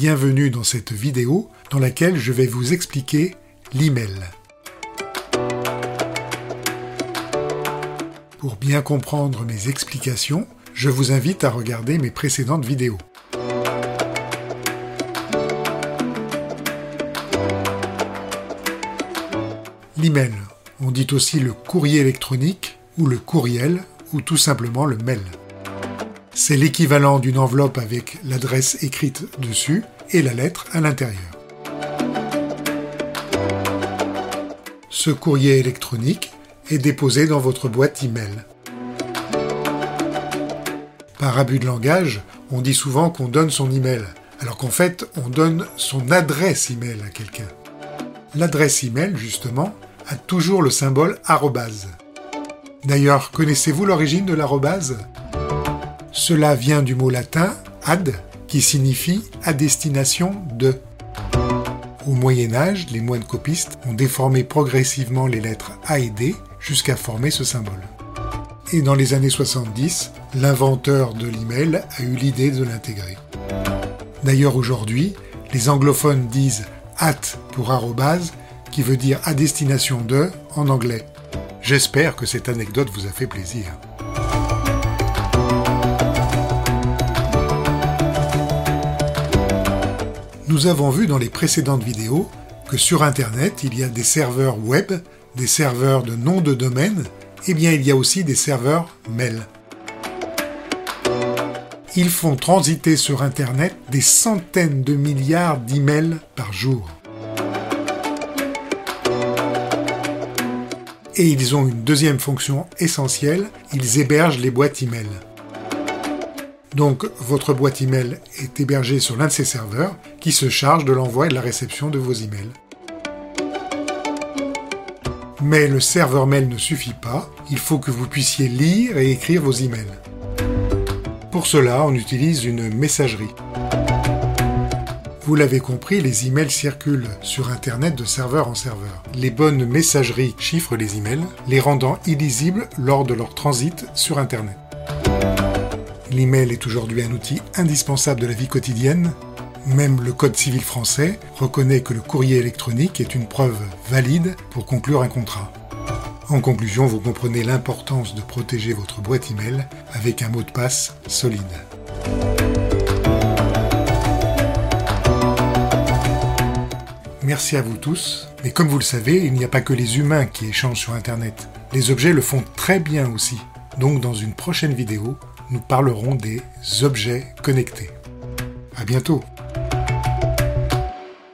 Bienvenue dans cette vidéo dans laquelle je vais vous expliquer l'email. Pour bien comprendre mes explications, je vous invite à regarder mes précédentes vidéos. L'email, on dit aussi le courrier électronique ou le courriel ou tout simplement le mail. C'est l'équivalent d'une enveloppe avec l'adresse écrite dessus et la lettre à l'intérieur. Ce courrier électronique est déposé dans votre boîte email. Par abus de langage, on dit souvent qu'on donne son email, alors qu'en fait, on donne son adresse email à quelqu'un. L'adresse email, justement, a toujours le symbole arrobase. D'ailleurs, connaissez-vous l'origine de l'arrobase? Cela vient du mot latin ad, qui signifie à destination de. Au Moyen Âge, les moines copistes ont déformé progressivement les lettres A et D jusqu'à former ce symbole. Et dans les années 70, l'inventeur de l'email a eu l'idée de l'intégrer. D'ailleurs aujourd'hui, les anglophones disent at pour arrobase, qui veut dire à destination de en anglais. J'espère que cette anecdote vous a fait plaisir. Nous avons vu dans les précédentes vidéos que sur Internet, il y a des serveurs web, des serveurs de nom de domaine, et bien il y a aussi des serveurs mail. Ils font transiter sur Internet des centaines de milliards d'emails par jour. Et ils ont une deuxième fonction essentielle, ils hébergent les boîtes email. Donc votre boîte email est hébergée sur l'un de ces serveurs qui se charge de l'envoi et de la réception de vos emails. Mais le serveur mail ne suffit pas, il faut que vous puissiez lire et écrire vos emails. Pour cela, on utilise une messagerie. Vous l'avez compris, les emails circulent sur Internet de serveur en serveur. Les bonnes messageries chiffrent les emails, les rendant illisibles lors de leur transit sur Internet. L'email est aujourd'hui un outil indispensable de la vie quotidienne. Même le Code civil français reconnaît que le courrier électronique est une preuve valide pour conclure un contrat. En conclusion, vous comprenez l'importance de protéger votre boîte email avec un mot de passe solide. Merci à vous tous. Mais comme vous le savez, il n'y a pas que les humains qui échangent sur Internet. Les objets le font très bien aussi. Donc dans une prochaine vidéo, nous parlerons des objets connectés. À bientôt